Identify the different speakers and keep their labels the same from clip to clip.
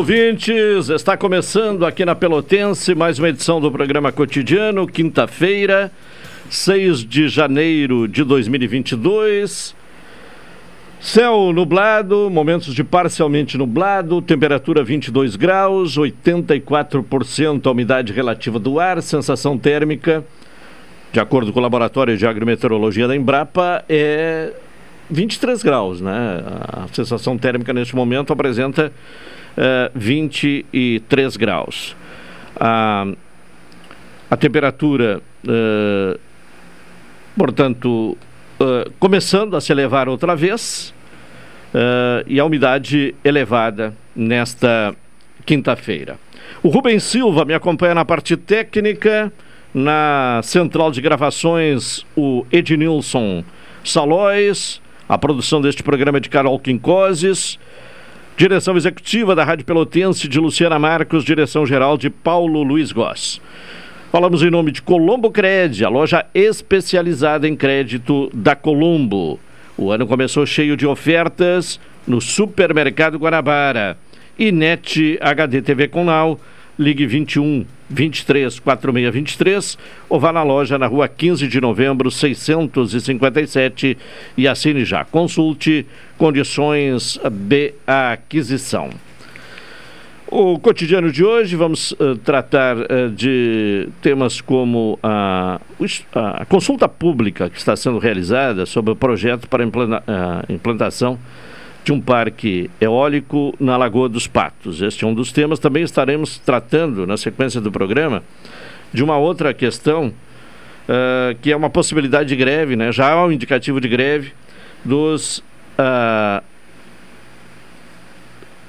Speaker 1: Ouvintes! Está começando aqui na Pelotense mais uma edição do programa cotidiano, quinta-feira, 6 de janeiro de 2022. Céu nublado, momentos de parcialmente nublado, temperatura 22 graus, 84% a umidade relativa do ar, sensação térmica, de acordo com o Laboratório de Agrometeorologia da Embrapa, é 23 graus, né? A sensação térmica neste momento apresenta uh, 23 graus. A, a temperatura, uh, portanto, uh, começando a se elevar outra vez e a umidade elevada nesta quinta-feira. O Rubens Silva me acompanha na parte técnica, na central de gravações, o Ednilson Salóis, a produção deste programa é de Carol Quincoses. Direção executiva da Rádio Pelotense de Luciana Marcos, direção geral de Paulo Luiz Goss. Falamos em nome de Colombo Cred, a loja especializada em crédito da Colombo. O ano começou cheio de ofertas no Supermercado Guanabara. E NET HD TV Conal, ligue 21 23 46 23 ou vá na loja na rua 15 de novembro 657 e assine já. Consulte condições de aquisição. O cotidiano de hoje vamos uh, tratar uh, de temas como a, a, consulta pública que está sendo realizada sobre o projeto para implanta, uh, implantação de um parque eólico na Lagoa dos Patos. Este é um dos temas. Também estaremos tratando, na sequência do programa, de uma outra questão, uh, que é uma possibilidade de greve, né? já há um indicativo de greve dos uh,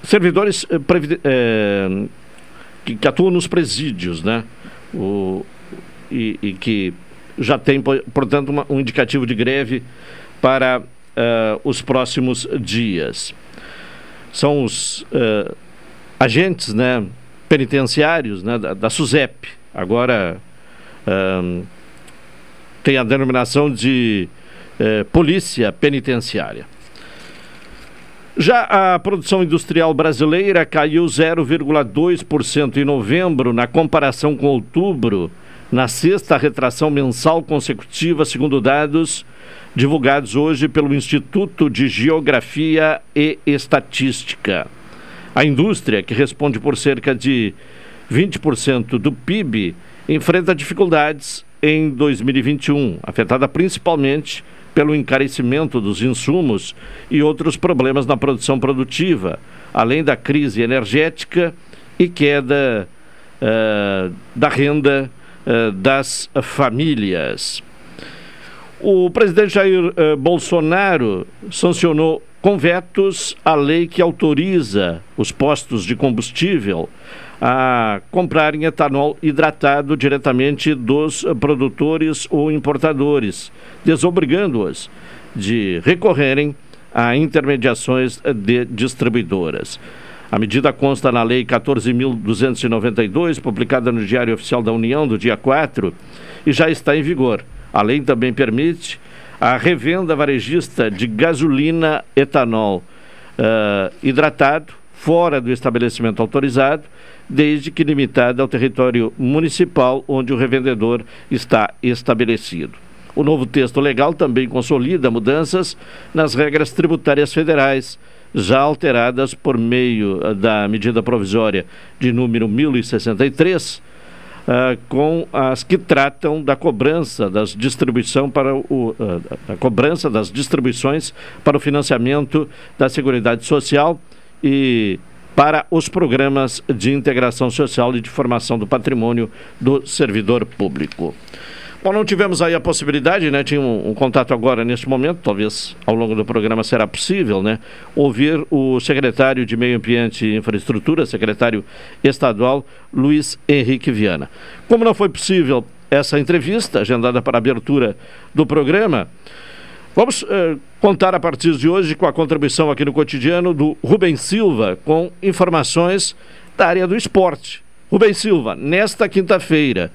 Speaker 1: servidores uh, que, que, atuam nos presídios, né? O, e, e que já tem, portanto, uma, um indicativo de greve para uh, os próximos dias. São os uh, agentes né, penitenciários né, da, da SUSEP. Agora uh, tem a denominação de Polícia Penitenciária. Já a produção industrial brasileira caiu 0,2% em novembro, na comparação com outubro, na sexta retração mensal consecutiva, segundo dados divulgados hoje pelo Instituto de Geografia e Estatística. A indústria, que responde por cerca de 20% do PIB, enfrenta dificuldades em 2021, afetada principalmente pelo encarecimento dos insumos e outros problemas na produção produtiva, além da crise energética e queda uh, da renda uh, das famílias. O presidente Jair eh, Bolsonaro sancionou com vetos a lei que autoriza os postos de combustível a comprarem etanol hidratado diretamente dos produtores ou importadores, desobrigando-os de recorrerem a intermediações de distribuidoras. A medida consta na Lei 14.292, publicada no Diário Oficial da União do dia 4, e já está em vigor. A lei também permite a revenda varejista de gasolina etanol uh, hidratado fora do estabelecimento autorizado, desde que limitada ao território municipal onde o revendedor está estabelecido. O novo texto legal também consolida mudanças nas regras tributárias federais, já alteradas por meio da medida provisória de número 1063, Uh, com as que tratam da cobrança das distribuição para o uh, da cobrança das distribuições para o financiamento da Seguridade Social e para os programas de integração social e de formação do patrimônio do servidor público. Bom, não tivemos aí a possibilidade, né? Tinha um, um, contato agora neste momento, talvez ao longo do programa será possível, né? Ouvir o secretário de Meio Ambiente e Infraestrutura, secretário estadual, Luiz Henrique Viana. Como não foi possível essa entrevista, agendada para abertura do programa, vamos eh, contar a partir de hoje com a contribuição aqui no cotidiano do Rubem Silva, com informações da área do esporte. Rubem Silva, nesta quinta-feira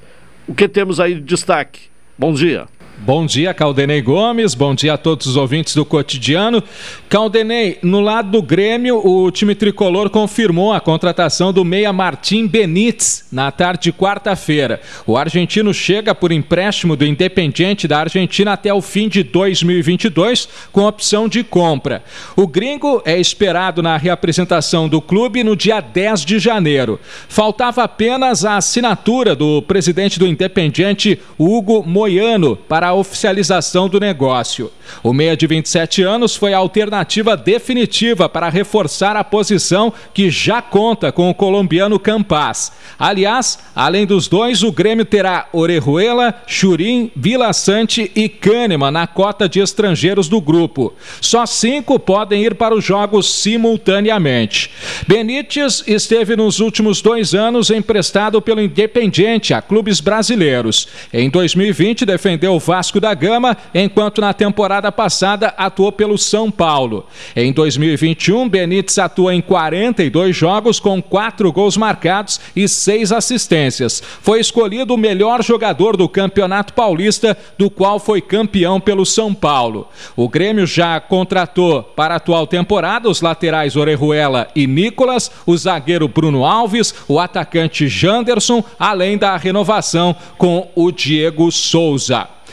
Speaker 1: o que temos aí de destaque? Bom dia.
Speaker 2: Bom dia, Caldenei Gomes. Bom dia a todos os ouvintes do cotidiano. Caldenei, no lado do Grêmio, o time tricolor confirmou a contratação do meia Martim Benítez na tarde de quarta-feira. O argentino chega por empréstimo do Independiente da Argentina até o fim de 2022, com opção de compra. O gringo é esperado na reapresentação do clube no dia 10 de janeiro. Faltava apenas a assinatura do presidente do Independiente, Hugo Moiano, para para a oficialização do negócio. O meia de 27 anos foi a alternativa definitiva para reforçar a posição que já conta com o colombiano Campas. Aliás, além dos dois, o Grêmio terá Orejuela, Churim, Vila Sante e Kahneman na cota de estrangeiros do grupo. Só cinco podem ir para os jogos simultaneamente. Benítez esteve nos últimos dois anos emprestado pelo Independiente a clubes brasileiros. Em 2020, defendeu Vasco da Gama, enquanto na temporada passada atuou pelo São Paulo. Em 2021, Benítez atua em 42 jogos com quatro gols marcados e seis assistências. Foi escolhido o melhor jogador do Campeonato Paulista, do qual foi campeão pelo São Paulo. O Grêmio já contratou para a atual temporada os laterais Orejuela e Nicolas, o zagueiro Bruno Alves, o atacante Janderson, além da renovação com o Diego Souza.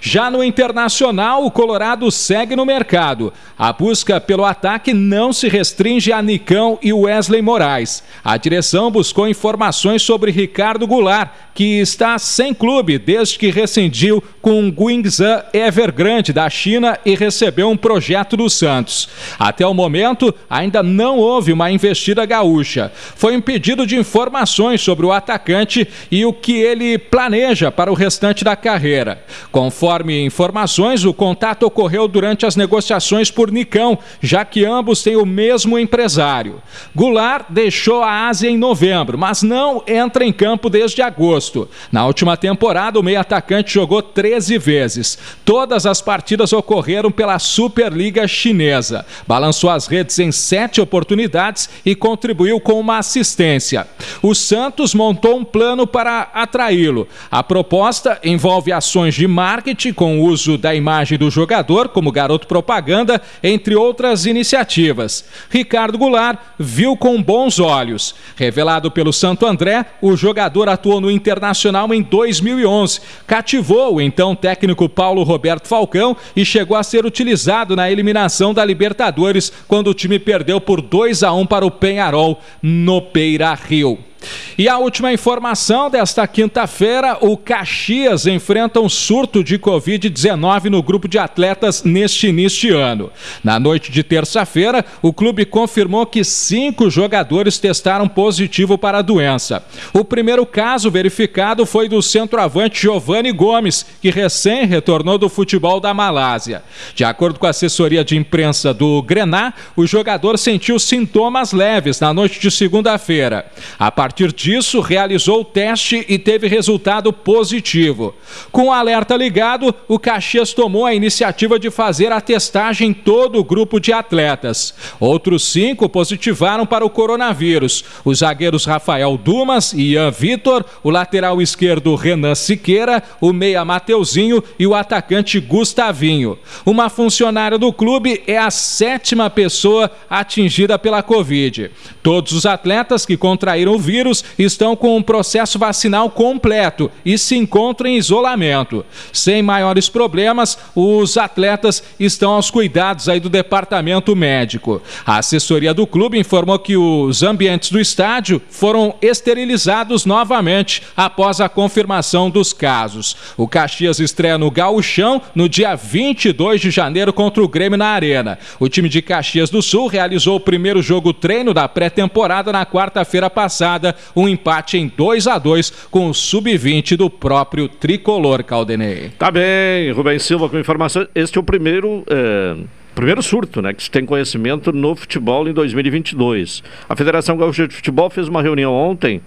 Speaker 2: Já no Internacional, o Colorado segue no mercado. A busca pelo ataque não se restringe a Nicão e Wesley Moraes. A direção buscou informações sobre Ricardo Goulart, que está sem clube desde que rescindiu com o Guingzhou Evergrande da China e recebeu um projeto do Santos. Até o momento, ainda não houve uma investida gaúcha. Foi um pedido de informações sobre o atacante e o que ele planeja para o restante da carreira. Conforme informações, o contato ocorreu durante as negociações por Nicão, já que ambos têm o mesmo empresário. Goulart deixou a Ásia em novembro, mas não entra em campo desde agosto. Na última temporada, o meio-atacante jogou 13 vezes. Todas as partidas ocorreram pela Superliga Chinesa. Balançou as redes em sete oportunidades e contribuiu com uma assistência. O Santos montou um plano para atraí-lo. A proposta envolve ações de marketing com o uso da imagem do jogador como garoto propaganda, entre outras iniciativas. Ricardo Goulart viu com bons olhos. Revelado pelo Santo André, o jogador atuou no Inter Internacional em 2011. Cativou o então técnico Paulo Roberto Falcão e chegou a ser utilizado na eliminação da Libertadores quando o time perdeu por 2 a 1 para o Penharol no Beira Rio. E a última informação desta quinta-feira: o Caxias enfrenta um surto de Covid-19 no grupo de atletas neste início de ano. Na noite de terça-feira, o clube confirmou que cinco jogadores testaram positivo para a doença. O primeiro caso verificado foi do centroavante Giovanni Gomes, que recém retornou do futebol da Malásia. De acordo com a assessoria de imprensa do Grená, o jogador sentiu sintomas leves na noite de segunda-feira. A partir disso, realizou o teste e teve resultado positivo. Com o alerta ligado, o Caxias tomou a iniciativa de fazer a testagem em todo o grupo de atletas. Outros cinco positivaram para o coronavírus: os zagueiros Rafael Dumas e Ian Vitor, o lateral esquerdo Renan Siqueira, o meia Mateuzinho e o atacante Gustavinho. Uma funcionária do clube é a sétima pessoa atingida pela Covid. Todos os atletas que contraíram o vírus coronavírus estão com um processo vacinal completo e se encontram em isolamento. Sem maiores problemas, os atletas estão aos cuidados aí do departamento médico. A assessoria do clube informou que os ambientes do estádio foram esterilizados novamente após a confirmação dos casos. O Caxias estreia no Gauchão no dia 22 de janeiro contra o Grêmio na Arena. O time de Caxias do Sul realizou o primeiro jogo treino da pré-temporada na quarta-feira passada, um empate em 2 a 2 com o sub-20 do próprio tricolor Caldenei.
Speaker 1: Tá bem, Rubens Silva com informação. Este é o primeiro. É primeiro surto, né, que se tem conhecimento no futebol em 2022. A Federação Gaúcha de Futebol fez uma reunião ontem,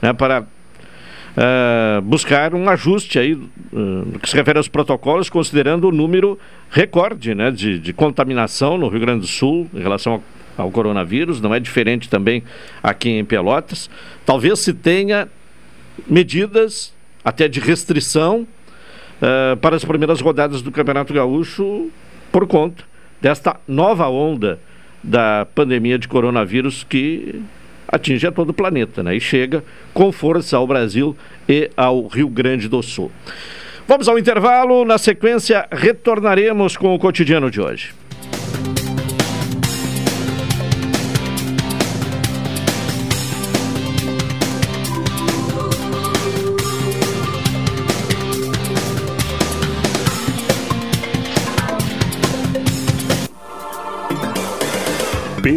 Speaker 1: né, para uh, buscar um ajuste aí uh, que se refere aos protocolos, considerando o número recorde, né, de, de contaminação no Rio Grande do Sul em relação ao ao coronavírus, não é diferente também aqui em Pelotas. Talvez se tenha medidas até de restrição uh, para as primeiras rodadas do Campeonato Gaúcho por conta desta nova onda da pandemia de coronavírus que atinge a todo o planeta né? e chega com força ao Brasil e ao Rio Grande do Sul. Vamos ao intervalo, na sequência retornaremos com o cotidiano de hoje.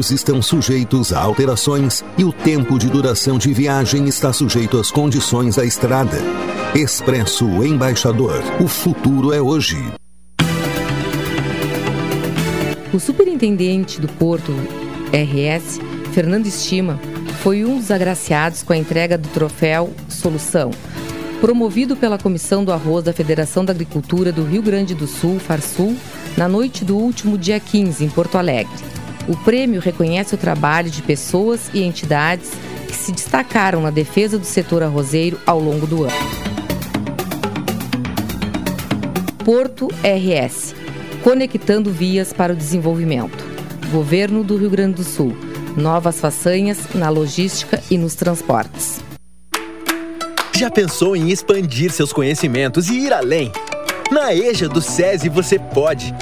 Speaker 3: horários estão sujeitos a alterações e o tempo de duração de viagem está sujeito às condições da estrada. Expresso Embaixador. O futuro é hoje.
Speaker 4: O superintendente do Porto RS, Fernando Estima, foi um dos agraciados com a entrega do troféu Solução, promovido pela Comissão do Arroz da Federação da Agricultura do Rio Grande do Sul, Farsul, na noite do último dia 15, em Porto Alegre. O prêmio reconhece o trabalho de pessoas e entidades que se destacaram na defesa do setor arrozeiro ao longo do ano. Porto RS Conectando vias para o desenvolvimento. Governo do Rio Grande do Sul. Novas façanhas na logística e nos transportes.
Speaker 5: Já pensou em expandir seus conhecimentos e ir além? Na EJA do SESI você pode.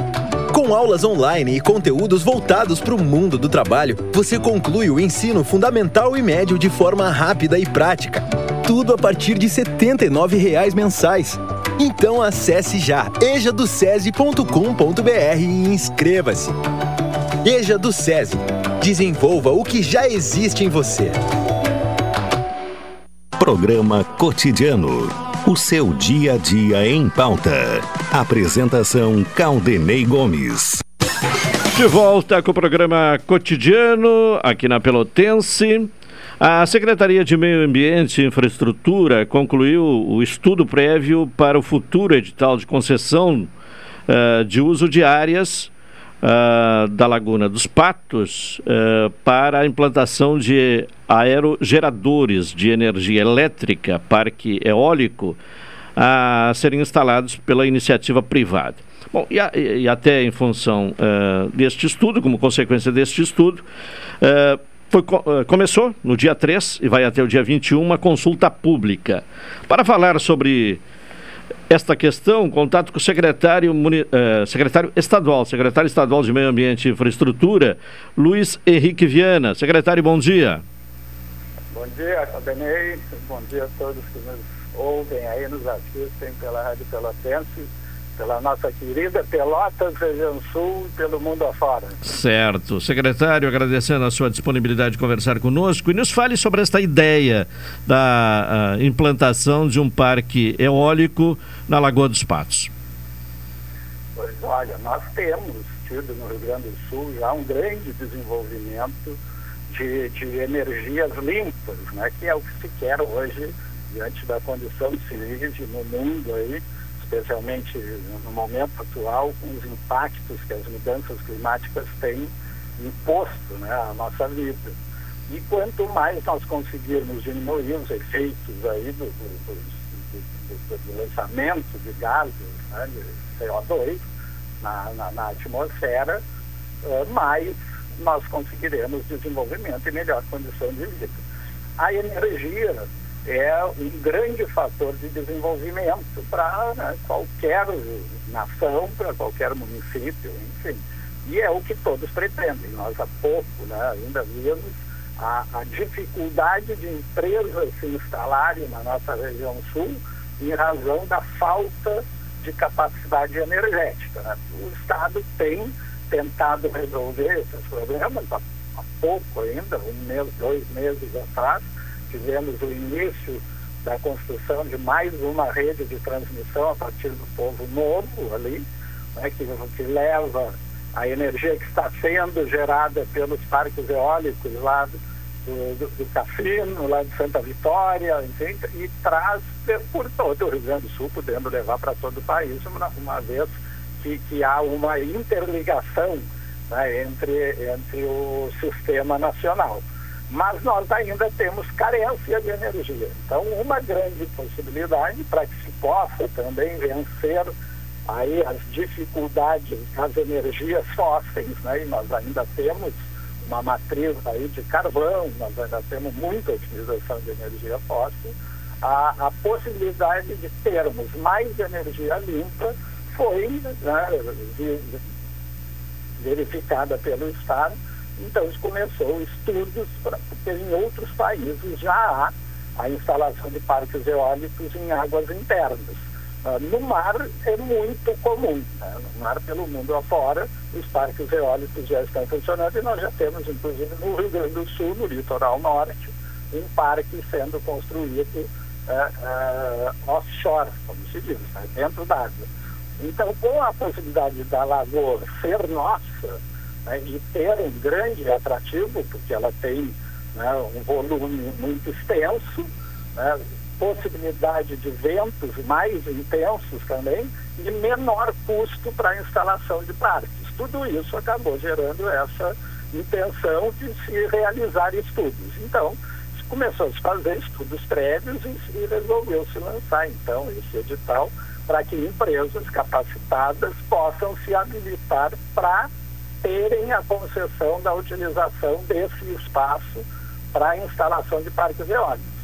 Speaker 5: Com aulas online e conteúdos voltados para o mundo do trabalho, você conclui o ensino fundamental e médio de forma rápida e prática. Tudo a partir de R$ 79,00 mensais. Então acesse já ejadocese.com.br e inscreva-se. EJA do SESI. Desenvolva o que já existe em você.
Speaker 3: Programa Cotidiano. O seu dia a dia em pauta. Apresentação Caldenei Gomes.
Speaker 1: De volta com o programa cotidiano aqui na Pelotense. A Secretaria de Meio Ambiente e Infraestrutura concluiu o estudo prévio para o futuro edital de concessão uh, de uso de áreas uh, da Laguna dos Patos uh, para a implantação de aerogeradores de energia elétrica, parque eólico a serem instalados pela iniciativa privada. Bom, e, a, e até em função uh, deste estudo, como consequência deste estudo, uh, foi, começou no dia 3 e vai até o dia 21 uma consulta pública. Para falar sobre esta questão, contato com o secretário, uh, secretário estadual, secretário estadual de Meio Ambiente e Infraestrutura, Luiz Henrique Viana. Secretário, bom dia.
Speaker 6: Bom dia, Caldenei. Bom dia a todos que nos ouvem aí, nos assistem pela Rádio Pelotense pela nossa querida Pelotas, região sul e pelo mundo afora.
Speaker 1: Certo. Secretário, agradecendo a sua disponibilidade de conversar conosco e nos fale sobre esta ideia da uh, implantação de um parque eólico na Lagoa dos Patos.
Speaker 6: Pois olha, nós temos tido no Rio Grande do Sul já um grande desenvolvimento de, de energias limpas, né, que é o que se quer hoje diante da condição crise no mundo aí, especialmente no momento atual, com os impactos que as mudanças climáticas têm imposto né, à nossa vida. E quanto mais nós conseguirmos diminuir os efeitos aí do, do, do, do lançamento de gases, né, de CO2, na, na, na atmosfera, uh, mais nós conseguiremos desenvolvimento e melhor condição de vida. A energia é um grande fator de desenvolvimento para né, qualquer nação, para qualquer município, enfim. E é o que todos pretendem. Nós há pouco né, ainda vimos a, a dificuldade de empresas se instalarem na nossa região sul em razão da falta de capacidade energética. Né? O Estado tem tentado resolver esses problemas há, há pouco ainda, um mês, dois meses atrás, tivemos o início da construção de mais uma rede de transmissão a partir do povo novo ali, né, que, que leva a energia que está sendo gerada pelos parques eólicos lá do, do, do Cafino, lá de Santa Vitória, enfim, e traz por todo o Rio Grande do Sul, podendo levar para todo o país, uma, uma vez que, que há uma interligação né, entre, entre o sistema nacional mas nós ainda temos carência de energia. Então, uma grande possibilidade para que se possa também vencer aí as dificuldades das energias fósseis, né? E nós ainda temos uma matriz aí de carvão, nós ainda temos muita utilização de energia fóssil. A, a possibilidade de termos mais energia limpa foi né, verificada pelo Estado então, começou estudos, pra, porque em outros países já há a instalação de parques eólicos em águas internas. Uh, no mar é muito comum, né? no mar pelo mundo afora, os parques eólicos já estão funcionando e nós já temos, inclusive no Rio Grande do Sul, no litoral norte, um parque sendo construído uh, uh, offshore, como se diz, né? dentro d'água. Então, com a possibilidade da lagoa ser nossa, né, e ter um grande atrativo, porque ela tem né, um volume muito extenso, né, possibilidade de ventos mais intensos também e menor custo para a instalação de parques. Tudo isso acabou gerando essa intenção de se realizar estudos. Então, começou a se fazer estudos prévios e, e resolveu se lançar, então, esse edital para que empresas capacitadas possam se habilitar para terem a concessão da utilização desse espaço para a instalação de parques eólicos.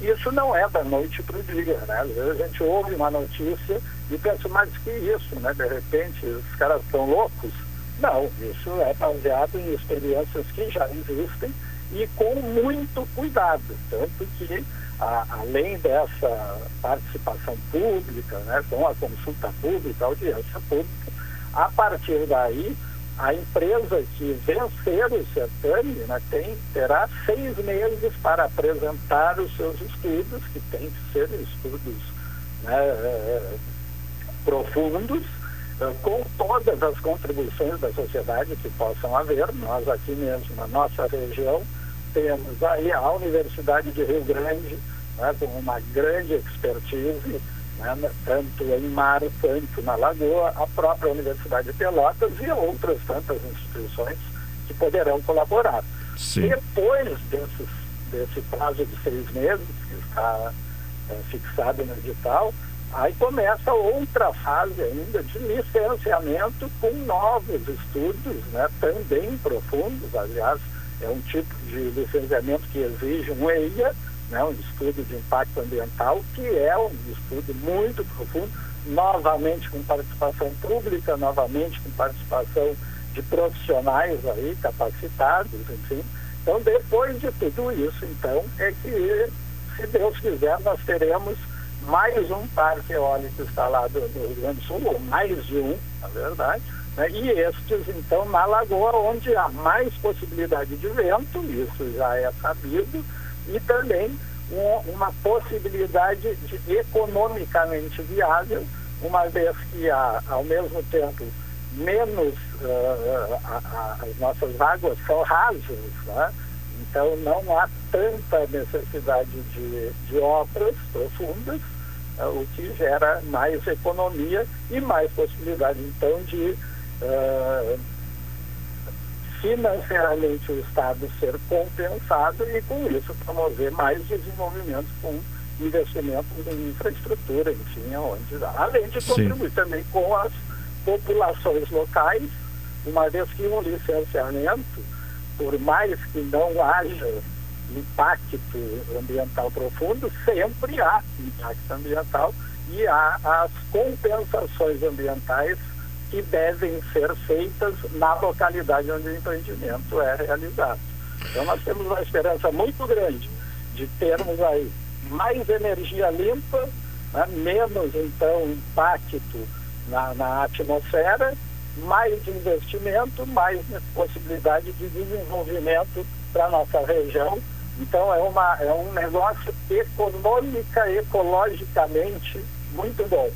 Speaker 6: Isso não é da noite para o dia, né? Às vezes a gente ouve uma notícia e pensa, mas que isso, né? De repente, os caras estão loucos. Não, isso é baseado em experiências que já existem e com muito cuidado. Tanto que, a, além dessa participação pública, né, com a consulta pública, audiência pública, a partir daí a empresa que vencer o certame né, tem, terá seis meses para apresentar os seus estudos, que têm que ser estudos né, é, profundos, é, com todas as contribuições da sociedade que possam haver. Nós aqui mesmo, na nossa região, temos aí a Universidade de Rio Grande, né, com uma grande expertise né, tanto em mar quanto na Lagoa, a própria Universidade de Pelotas e outras tantas instituições que poderão colaborar. Sim. Depois desses, desse prazo de seis meses, que está é, fixado no edital, aí começa outra fase ainda de licenciamento com novos estudos, né, também profundos, aliás, é um tipo de licenciamento que exige um EIA, né, um estudo de impacto ambiental, que é um estudo muito profundo, novamente com participação pública, novamente com participação de profissionais aí capacitados, enfim. Então, depois de tudo isso, então, é que, se Deus quiser, nós teremos mais um parque eólico instalado no Rio Grande do Sul, ou mais de um, na verdade, né? e estes, então, na Lagoa, onde há mais possibilidade de vento, isso já é sabido, e também um, uma possibilidade de economicamente viável, uma vez que há, ao mesmo tempo, menos uh, a, a, as nossas águas são rasas, né? então não há tanta necessidade de, de obras profundas, uh, o que gera mais economia e mais possibilidade então de uh, financeiramente o Estado ser compensado e com isso promover mais desenvolvimento com investimentos em infraestrutura, enfim, onde, além de contribuir Sim. também com as populações locais, uma vez que um licenciamento, por mais que não haja impacto ambiental profundo, sempre há impacto ambiental e há as compensações ambientais que devem ser feitas na localidade onde o empreendimento é realizado. Então nós temos uma esperança muito grande de termos aí mais energia limpa, né, menos então impacto na, na atmosfera, mais investimento, mais possibilidade de desenvolvimento para a nossa região. Então é, uma, é um negócio econômica, ecologicamente muito bom.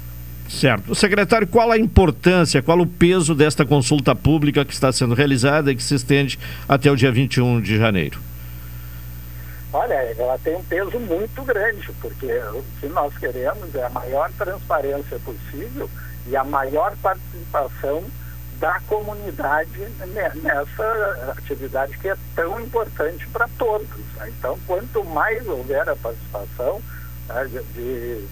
Speaker 1: Certo. Secretário, qual a importância, qual o peso desta consulta pública que está sendo realizada e que se estende até o dia 21 de janeiro?
Speaker 6: Olha, ela tem um peso muito grande, porque o que nós queremos é a maior transparência possível e a maior participação da comunidade nessa atividade que é tão importante para todos. Né? Então, quanto mais houver a participação, né, de,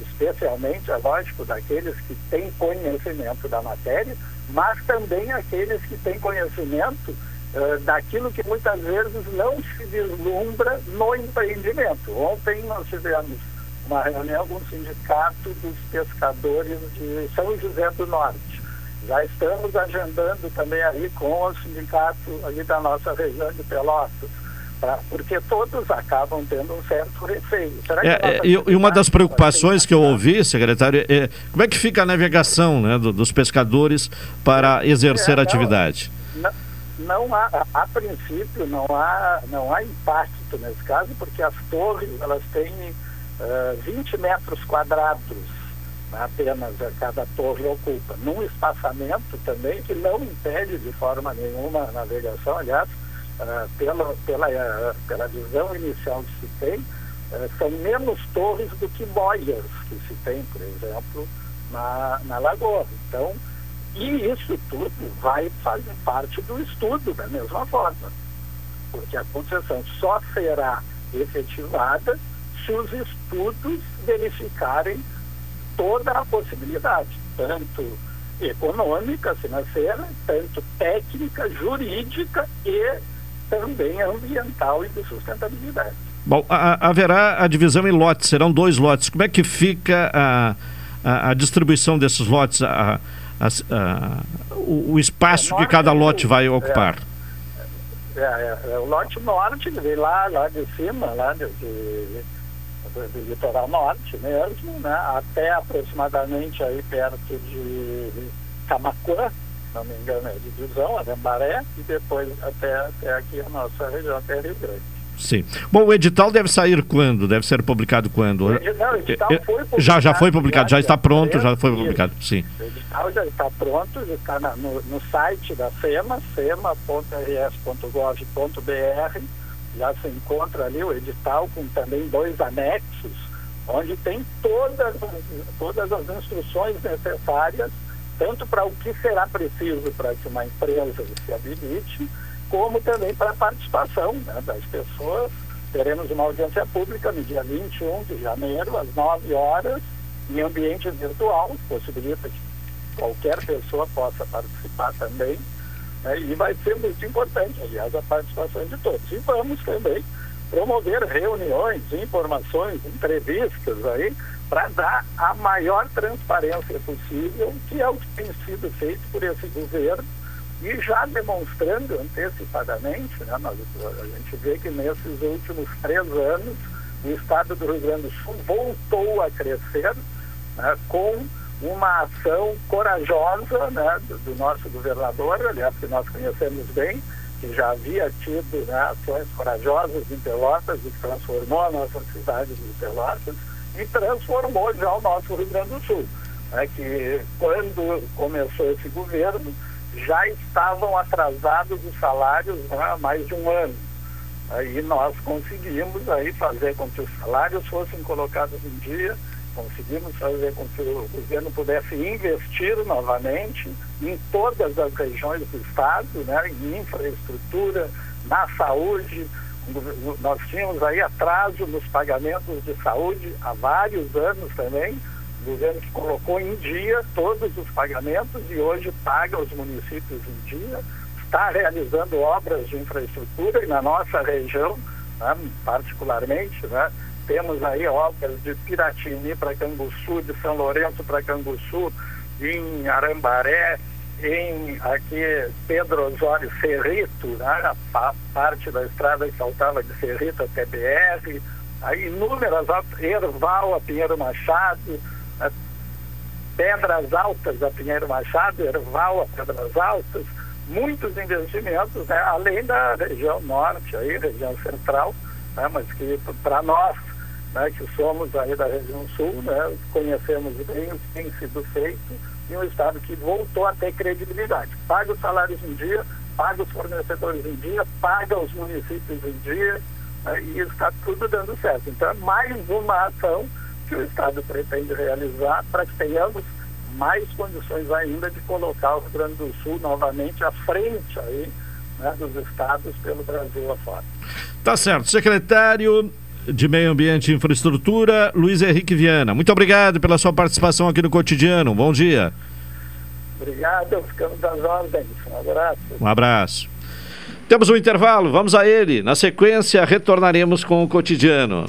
Speaker 6: especialmente, é lógico, daqueles que têm conhecimento da matéria, mas também aqueles que têm conhecimento uh, daquilo que muitas vezes não se vislumbra no empreendimento. Ontem nós tivemos uma reunião com o Sindicato dos Pescadores de São José do Norte. Já estamos agendando também aí com o sindicato ali da nossa região de Pelotas, porque todos acabam tendo um certo receio.
Speaker 1: É, é, e, uma das preocupações que eu ouvi, secretário, é como é que fica a navegação né, do, dos pescadores para exercer a atividade?
Speaker 6: Não, não há, a, a, princípio, não há, não há impacto nesse caso, porque as torres, elas têm uh, 20 metros quadrados apenas a cada torre ocupa, num espaçamento também que não impede de forma nenhuma a navegação, aliás, uh, pela, pela, uh, pela visão inicial que se tem, uh, são menos torres do que boias que se tem, por exemplo, na, na lagoa. Então, e isso tudo vai fazer parte do estudo da mesma forma, porque a concessão só será efetivada se os estudos verificarem toda a possibilidade, tanto econômica, financeira, tanto técnica, jurídica e também ambiental e de sustentabilidade.
Speaker 1: Bom, a, haverá a divisão em lotes, serão dois lotes. Como é que fica a, a, a distribuição desses lotes, a, o, o, espaço que cada lote vai ocupar?
Speaker 6: É, é, é, é o lote norte, vem lá, lá de cima, lá de, de do, do, litoral norte mesmo, né, até aproximadamente aí perto de Camacuã, não me engano é divisão, Arembaré, e depois até, até aqui a nossa região, até Rio Grande.
Speaker 1: Sim. Bom, o edital deve sair quando? Deve ser publicado quando?
Speaker 6: O edital, o edital foi publicado.
Speaker 1: Já, já foi publicado, já, está pronto, já foi publicado, sim.
Speaker 6: O edital já está pronto, já está na, no, no site da SEMA, sema.rs.gov.br já se encontra ali o edital com também dois anexos, onde tem todas, todas as instruções necessárias, tanto para o que será preciso para que uma empresa se habilite, como também para a participação né, das pessoas. Teremos uma audiência pública no dia 21 de janeiro, às 9 horas, em ambiente virtual, possibilita que qualquer pessoa possa participar também Né? E vai ser muito importante, aliás, a participação de todos. E vamos também promover reuniões, informações, entrevistas aí, para dar a maior transparência possível, que é o que tem sido feito por esse governo, e já demonstrando antecipadamente, né, nós, a gente vê que nesses últimos três anos, o estado do Rio Grande do Sul voltou a crescer né, com uma ação corajosa né, do, do, nosso governador, aliás, que nós conhecemos bem, que já havia tido né, ações corajosas em Pelotas e transformou a nossa cidade de Pelotas e transformou já o nosso Rio Grande do Sul. Né, que quando começou esse governo, já estavam atrasados os salários né, há mais de um ano. Aí nós conseguimos aí fazer com que os salários fossem colocados em dia, conseguimos fazer com que o governo pudesse investir novamente em todas as regiões do estado, né, em infraestrutura, na saúde. Nós tínhamos aí atraso nos pagamentos de saúde há vários anos também. O governo colocou em dia todos os pagamentos e hoje paga os municípios em dia, está realizando obras de infraestrutura e na nossa região, né, particularmente, né, temos aí obras de Piratini para Canguçu, de São Lourenço para Canguçu, em Arambaré, em aqui Pedro Osório Ferrito, né, a parte da estrada que faltava de Ferrito até BR, aí inúmeras Erval a Pinheiro Machado, Pedras Altas a Pinheiro Machado, Erval a Pedras Altas, muitos investimentos, né, além da região norte, aí, região central, né, mas que para nós né, que somos aí da região sul, né, conhecemos bem o que tem sido feito e um Estado que voltou a ter credibilidade. Paga os salários em dia, paga os fornecedores em dia, paga os municípios em dia né, e está tudo dando certo. Então é mais uma ação que o Estado pretende realizar para que tenhamos mais condições ainda de colocar o Rio Grande do Sul novamente à frente aí, né, dos estados pelo Brasil afora.
Speaker 1: Tá certo. Secretário de Meio Ambiente e Infraestrutura, Luiz Henrique Viana. Muito obrigado pela sua participação aqui no Cotidiano. Bom dia.
Speaker 6: Obrigado, ficamos das ordens. Um abraço.
Speaker 1: Um abraço. Temos um intervalo, vamos a ele. Na sequência, retornaremos com o Cotidiano.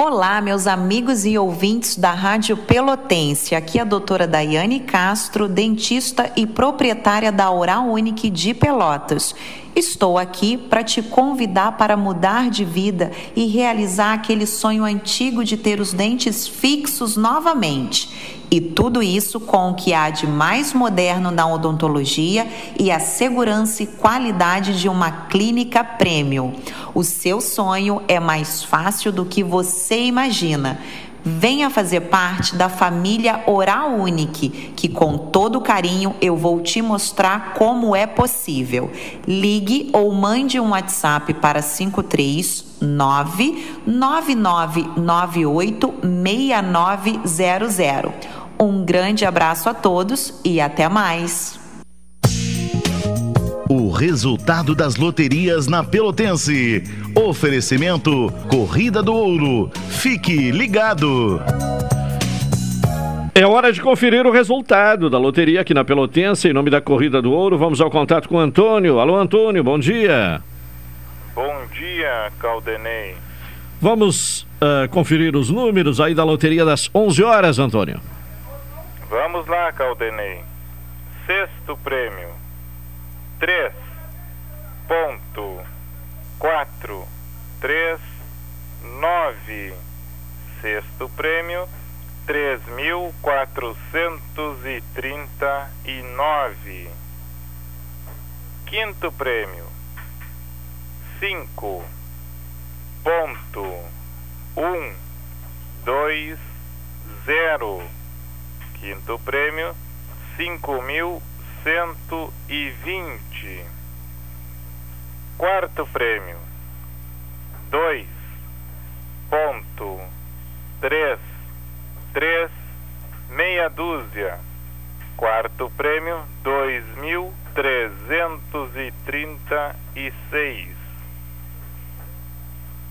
Speaker 7: Olá, meus amigos e ouvintes da Rádio Pelotense. Aqui é a doutora Daiane Castro, dentista e proprietária da Oral Unique de Pelotas. Estou aqui para te convidar para mudar de vida e realizar aquele sonho antigo de ter os dentes fixos novamente. E tudo isso com o que há de mais moderno na odontologia e a segurança e qualidade de uma clínica premium. O seu sonho é mais fácil do que você imagina. Venha fazer parte da família Oral Unique, que com todo carinho eu vou te mostrar como é possível. Ligue ou mande um WhatsApp para 539 9998 6900. Um grande abraço a todos e até mais.
Speaker 8: Resultado das loterias na Pelotense. Oferecimento Corrida do Ouro. Fique ligado.
Speaker 1: É hora de conferir o resultado da loteria aqui na Pelotense. Em nome da Corrida do Ouro, vamos ao contato com o Antônio. Alô, Antônio, bom dia.
Speaker 9: Bom dia, Caldenei.
Speaker 1: Vamos uh, conferir os números aí da loteria das 11 horas, Antônio.
Speaker 9: Vamos lá, Caldenei. Sexto prêmio. Três ponto quatro três nove. Sexto prêmio. Três mil quatrocentos e trinta e nove. Quinto prêmio. Cinco ponto um dois zero. Quinto prêmio cinco mil cento e vinte. Quarto prêmio dois ponto três três meia dúzia. Quarto prêmio dois mil trezentos e trinta e seis.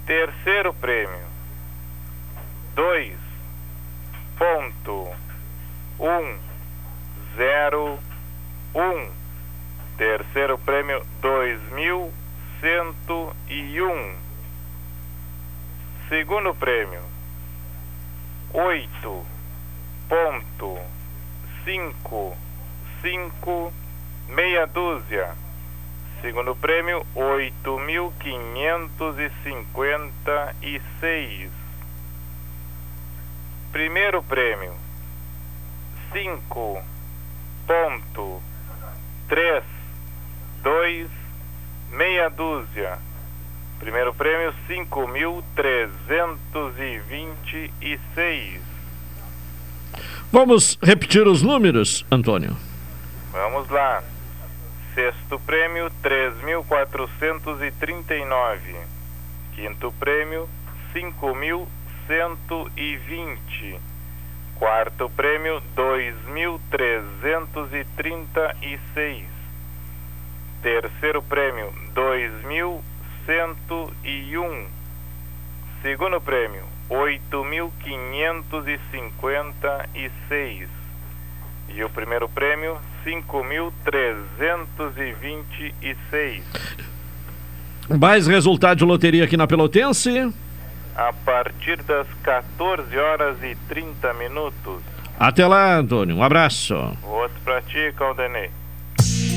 Speaker 9: Terceiro prêmio dois ponto um zero um. Terceiro prêmio dois mil cento e um. Segundo prêmio oito ponto cinco cinco meia dúzia. Segundo prêmio oito mil quinhentos e cinquenta e seis. Primeiro prêmio cinco ponto três dois meia dúzia. Primeiro prêmio, 5.326.
Speaker 1: Vamos repetir os números, Antônio.
Speaker 9: Vamos lá. Sexto prêmio, 3.439. Quinto prêmio, 5.120. Quarto prêmio, 2.336. Terceiro prêmio dois mil cento e um. Segundo prêmio oito mil quinhentos e cinquenta e seis. E o primeiro prêmio cinco mil trezentos e vinte e seis.
Speaker 1: Mais resultado de loteria aqui na Pelotense.
Speaker 9: A partir das 14 horas e 30 minutos.
Speaker 1: Até lá, Antônio. Um abraço.
Speaker 9: Outro pra ti, Caldenei.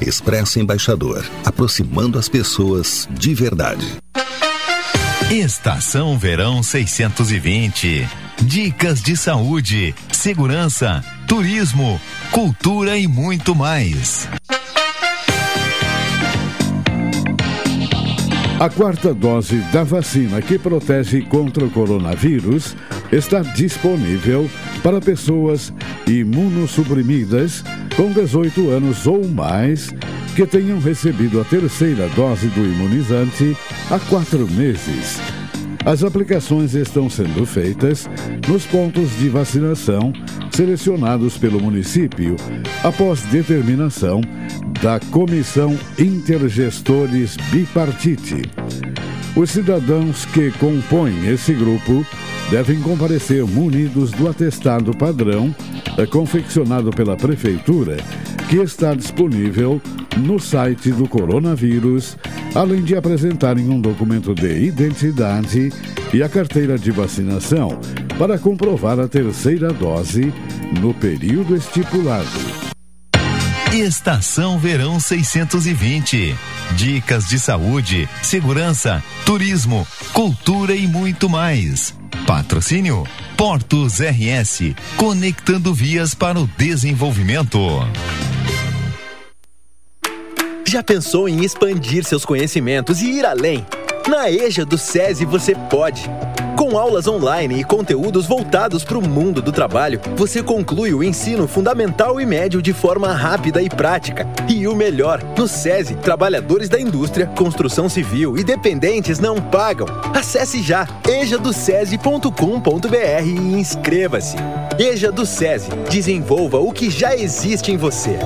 Speaker 3: Expresso Embaixador, aproximando as pessoas de verdade.
Speaker 10: Estação Verão 620. Dicas de saúde, segurança, turismo, cultura e muito mais.
Speaker 11: A quarta dose da vacina que protege contra o coronavírus está disponível para pessoas imunossuprimidas com 18 anos ou mais que tenham recebido a terceira dose do imunizante há quatro meses. As aplicações estão sendo feitas nos pontos de vacinação selecionados pelo município após determinação da Comissão Intergestores Bipartite. Os cidadãos que compõem esse grupo devem comparecer munidos do atestado padrão confeccionado pela Prefeitura, que está disponível no site do coronavírus, além de apresentarem um documento de identidade e a carteira de vacinação para comprovar a terceira dose no período estipulado.
Speaker 10: Estação Verão 620. Dicas de saúde, segurança, turismo, cultura e muito mais. Patrocínio Portos RS, conectando vias para o desenvolvimento.
Speaker 5: Já pensou em expandir seus conhecimentos e ir além? Na EJA do SESI você pode. Com aulas online e conteúdos voltados para o mundo do trabalho, você conclui o ensino fundamental e médio de forma rápida e prática. E o melhor, no SESI, trabalhadores da indústria, construção civil e dependentes não pagam. Acesse já ejadocese.com.br e inscreva-se. EJA do SESI. Desenvolva o que já existe em você.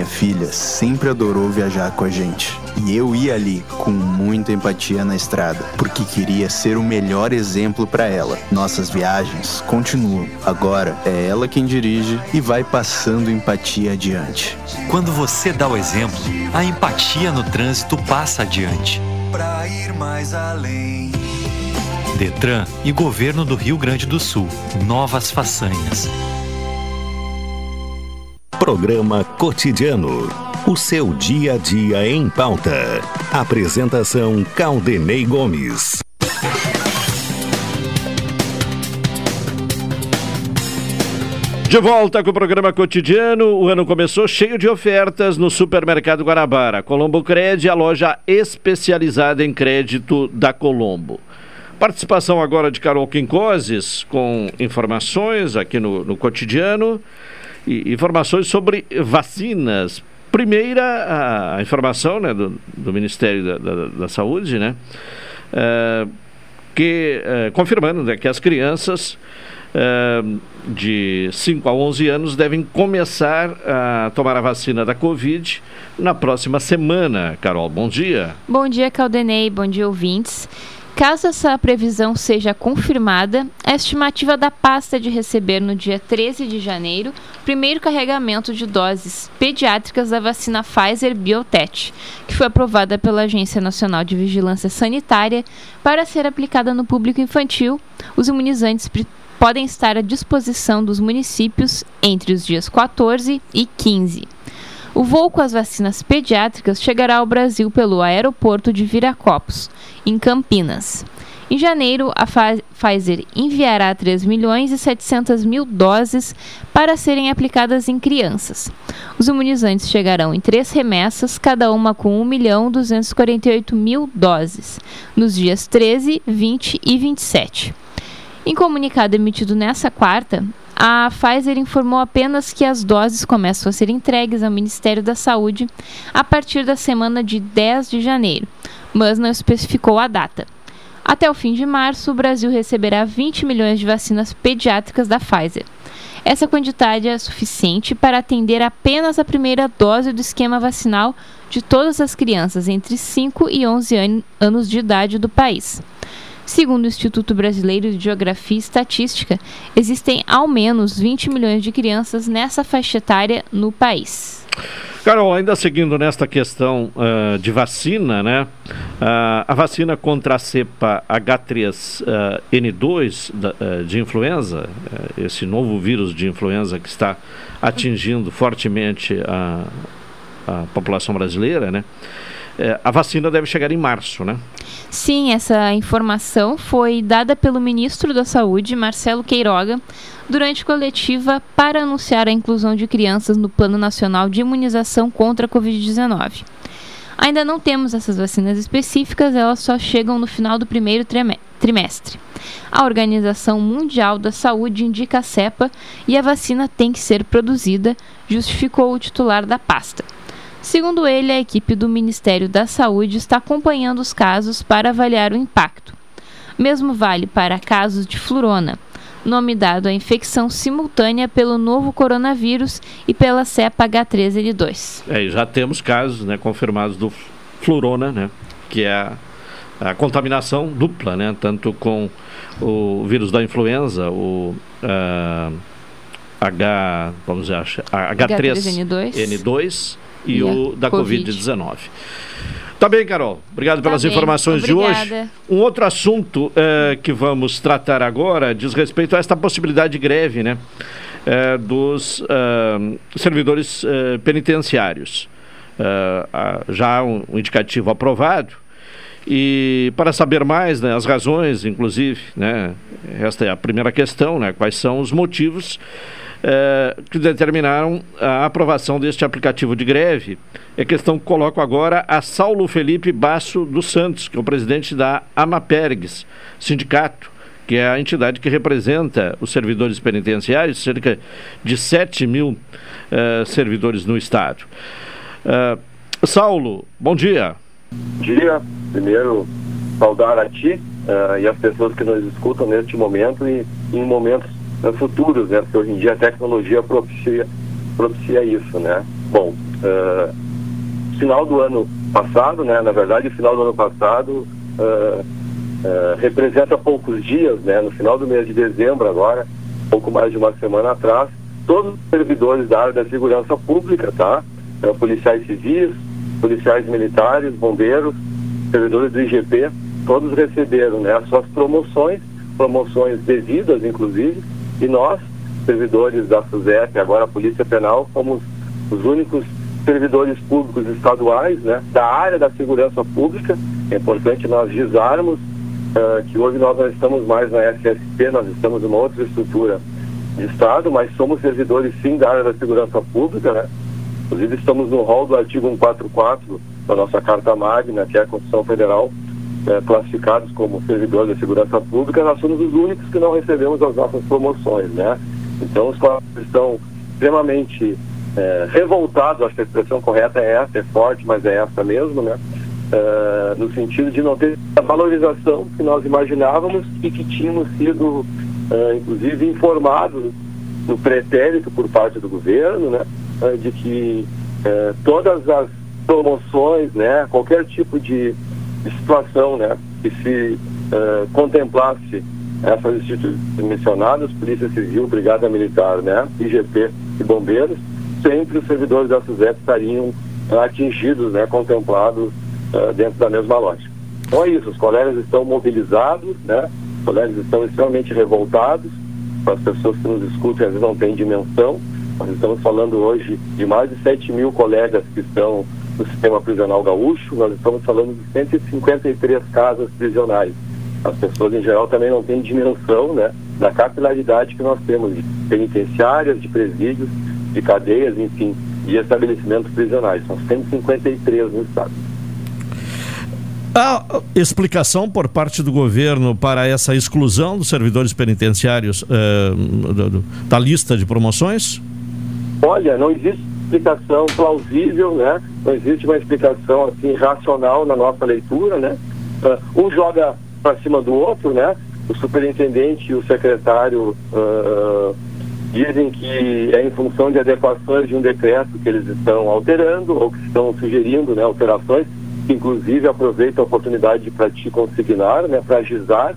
Speaker 12: Minha filha sempre adorou viajar com a gente. E eu ia ali com muita empatia na estrada, porque queria ser o melhor exemplo para ela. Nossas viagens continuam. Agora é ela quem dirige e vai passando empatia adiante.
Speaker 13: Quando você dá o exemplo, a empatia no trânsito passa adiante.
Speaker 12: Pra ir mais além.
Speaker 13: Detran e Governo do Rio Grande do Sul. Novas façanhas.
Speaker 3: Programa Cotidiano. O seu dia a dia em pauta. Apresentação Caldenei Gomes.
Speaker 1: De volta com o programa cotidiano, o ano começou cheio de ofertas no Supermercado Guanabara. Colombo Cred, a loja especializada em crédito da Colombo. Participação agora de Carol Quincoses com informações aqui no, no cotidiano e informações sobre vacinas. Primeira a, informação né, do, do Ministério da, da, da, Saúde, né? É, que, é, confirmando né, que as crianças é, de 5 a 11 anos devem começar a tomar a vacina da Covid na próxima semana. Carol, bom dia.
Speaker 14: Bom dia, Caldenei. Bom dia, ouvintes. Caso essa previsão seja confirmada, a estimativa da pasta é de receber no dia 13 de janeiro o primeiro carregamento de doses pediátricas da vacina Pfizer BioNTech, que foi aprovada pela Agência Nacional de Vigilância Sanitária para ser aplicada no público infantil. Os imunizantes podem estar à disposição dos municípios entre os dias 14 e 15. O voo com as vacinas pediátricas chegará ao Brasil pelo aeroporto de Viracopos, em Campinas. Em janeiro, a Pfizer enviará 3 milhões e 700 mil doses para serem aplicadas em crianças. Os imunizantes chegarão em três remessas, cada uma com 1 milhão 248 mil doses, nos dias 13, 20 e 27. Em comunicado emitido nessa quarta, a Pfizer informou apenas que as doses começam a ser entregues ao Ministério da Saúde a partir da semana de 10 de janeiro, mas não especificou a data. Até o fim de março, o Brasil receberá 20 milhões de vacinas pediátricas da Pfizer. Essa quantidade é suficiente para atender apenas a primeira dose do esquema vacinal de todas as crianças entre 5 e 11 an anos de idade do país. Segundo o Instituto Brasileiro de Geografia e Estatística, existem ao menos 20 milhões de crianças nessa faixa etária no país.
Speaker 1: Carol, ainda seguindo nesta questão uh, de vacina, né? Uh, a vacina contra a cepa H3N2 uh, de influenza, eh, esse novo vírus de influenza que está atingindo fortemente a, a população brasileira, né? É, a vacina deve chegar em março, né?
Speaker 14: Sim, essa informação foi dada pelo ministro da Saúde, Marcelo Queiroga, durante coletiva para anunciar a inclusão de crianças no Plano Nacional de Imunização contra a Covid-19. Ainda não temos essas vacinas específicas, elas só chegam no final do primeiro trimestre. A Organização Mundial da Saúde indica a cepa e a vacina tem que ser produzida, justificou o titular da pasta. Segundo ele, a equipe do Ministério da Saúde está acompanhando os casos para avaliar o impacto. Mesmo vale para casos de flurona, nome dado à infecção simultânea pelo novo coronavírus e pela cepa H3N2.
Speaker 1: É, já temos casos né, confirmados do flurona, né, que é a, a, contaminação dupla, né, tanto com o vírus da influenza, o uh, H, vamos dizer, H3N2, H3N2 e, e o da Covid-19. COVID tá bem, Carol. Obrigado pelas tá informações Obrigada. de hoje. Um outro assunto é, que vamos tratar agora diz respeito a esta possibilidade de greve, né? É, dos uh, servidores penitenciários. Já um, um, indicativo aprovado. E para saber mais, né, as razões, inclusive, né, esta é a primeira questão, né, quais são os motivos eh, que determinaram a aprovação deste aplicativo de greve. É questão que coloco agora a Saulo Felipe Basso dos Santos, que é o presidente da Amapergs, sindicato, que é a entidade que representa os servidores penitenciários, cerca de 7 mil eh, servidores no Estado. Eh, Saulo, bom dia.
Speaker 15: Bom dia. Primeiro, saudar a ti uh, e as pessoas que nos escutam neste momento e em momentos uh, futuros, né? Porque hoje em dia a tecnologia propicia, propicia isso, né? Bom, uh, final do ano passado, né? Na verdade, final do ano passado representa poucos dias, né? No final do mês de dezembro agora, pouco mais de uma semana atrás, todos os servidores da área da segurança pública, tá? policiais civis, policiais militares, bombeiros, servidores do IGP, todos receberam né, as suas promoções, promoções devidas, inclusive, e nós, servidores da SUSEP, agora a Polícia Penal, fomos os únicos servidores públicos estaduais né, da área da segurança pública. É importante nós gizarmos uh, que hoje nós não estamos mais na SSP, nós estamos numa outra estrutura de Estado, mas somos servidores sim da área da segurança pública, né? Inclusive estamos no rol do artigo 144 da nossa Carta Magna, que é a Constituição Federal, é, classificados como servidores da segurança pública, nós somos os únicos que não recebemos as nossas promoções, né? Então os colegas estão extremamente é, revoltados, acho que a expressão correta é essa, é forte, mas é essa mesmo, né? É, no sentido de não ter a valorização que nós imaginávamos e que tínhamos sido, é, inclusive, informados no pretérito por parte do governo, né? Eh, de que eh, todas as promoções, né, qualquer tipo de, situação, né, que se eh, contemplasse essas instituições mencionadas, Polícia Civil, Brigada Militar, né, IGP e Bombeiros, sempre os servidores da SUSEP estariam atingidos, né, contemplados dentro da mesma lógica. Então é isso, os colegas estão mobilizados, né, os colegas estão extremamente revoltados, para as pessoas que nos escutam às vezes não têm dimensão, nós estamos falando hoje de mais de 7 mil colegas que estão no sistema prisional gaúcho, nós estamos falando de 153 casas prisionais. As pessoas em geral também não têm dimensão né, da capilaridade que nós temos de penitenciárias, de presídios, de cadeias, enfim, de estabelecimentos prisionais. São 153 no estado.
Speaker 1: A explicação por parte do governo para essa exclusão dos servidores penitenciários uh, da lista de promoções?
Speaker 15: Olha, não existe explicação plausível, né? Não existe uma explicação assim racional na nossa leitura, né? Uh, um joga para cima do outro, né? O superintendente e o secretário uh, dizem que é em função de adequações de um decreto que eles estão alterando ou que estão sugerindo, né? Alterações, que inclusive aproveita a oportunidade para te consignar, né? Para agizar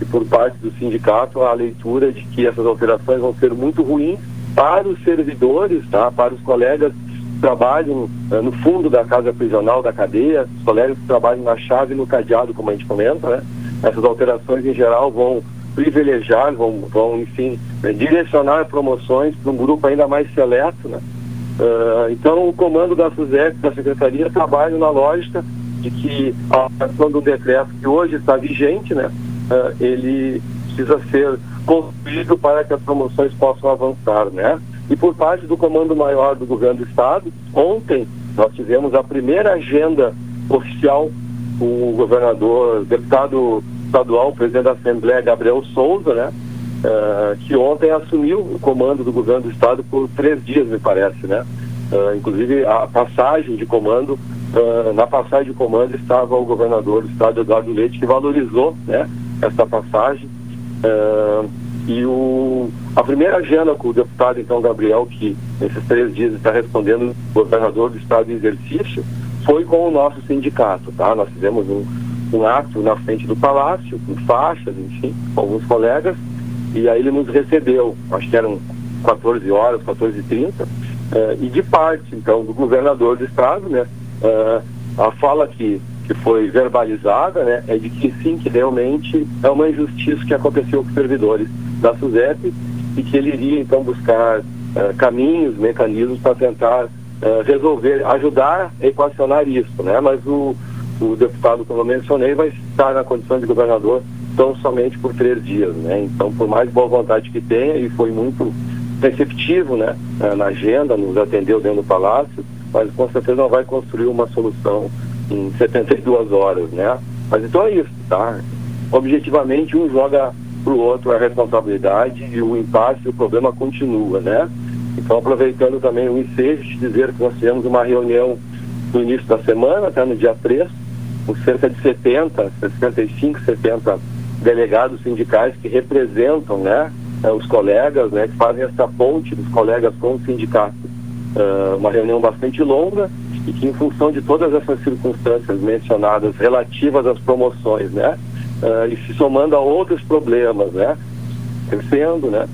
Speaker 15: e por parte do sindicato a leitura de que essas alterações vão ser muito ruins para os servidores, tá? para os colegas que trabalham uh, no fundo da casa prisional, da cadeia, os colegas que trabalham na chave e no cadeado, como a gente comenta, né? Essas alterações, em geral, vão privilegiar, vão, vão enfim, né, direcionar promoções para um grupo ainda mais seleto, né? Uh, então, o comando da SUSEP, da Secretaria, trabalha na lógica de que a ação do decreto que hoje está vigente, né? Uh, ele precisa ser construído para que as promoções possam avançar, né? E por parte do Comando Maior do Governo do Estado, ontem nós tivemos a primeira agenda oficial com o governador, deputado estadual, presidente da Assembleia, Gabriel Souza, né? Uh, que ontem assumiu o comando do governo do estado por três dias, me parece, né? Uh, inclusive a passagem de comando, uh, na passagem de comando estava o governador do estado, Eduardo Leite, que valorizou, né? Essa passagem E o, a primeira agenda com o deputado, então, Gabriel, que nesses três dias está respondendo o governador do estado de exercício, foi com o nosso sindicato, tá? Nós fizemos um, um ato na frente do palácio, com faixas, enfim, com alguns colegas, e aí ele nos recebeu, acho que eram 14 horas, 14h30, uh, e de parte, então, do governador do estado, né, a fala que que foi verbalizada, né, é de que sim, que realmente é uma injustiça que aconteceu com os servidores da SUSEP e que ele iria então buscar uh, caminhos, mecanismos para tentar uh, resolver, ajudar a equacionar isso, né? Mas o, o deputado, como eu mencionei, vai estar na condição de governador tão somente por três dias, né? Então, por mais boa vontade que tenha, e foi muito receptivo, né, na agenda, nos atendeu dentro do palácio, mas com certeza não vai construir uma solução em 72 horas, né? Mas então é isso, tá? Objetivamente um joga para o outro a responsabilidade e o impasse o problema continua, né? Então aproveitando também o ensejo de dizer que nós tivemos uma reunião no início da semana, até no dia 3, com cerca de 70, 65, 70 delegados sindicais que representam, né, os colegas, né, que fazem essa ponte dos colegas com o sindicato. Uh, uma reunião bastante longa e que em função de todas essas circunstâncias mencionadas relativas às promoções, né, uh, e se somando a outros problemas, né, crescendo, né,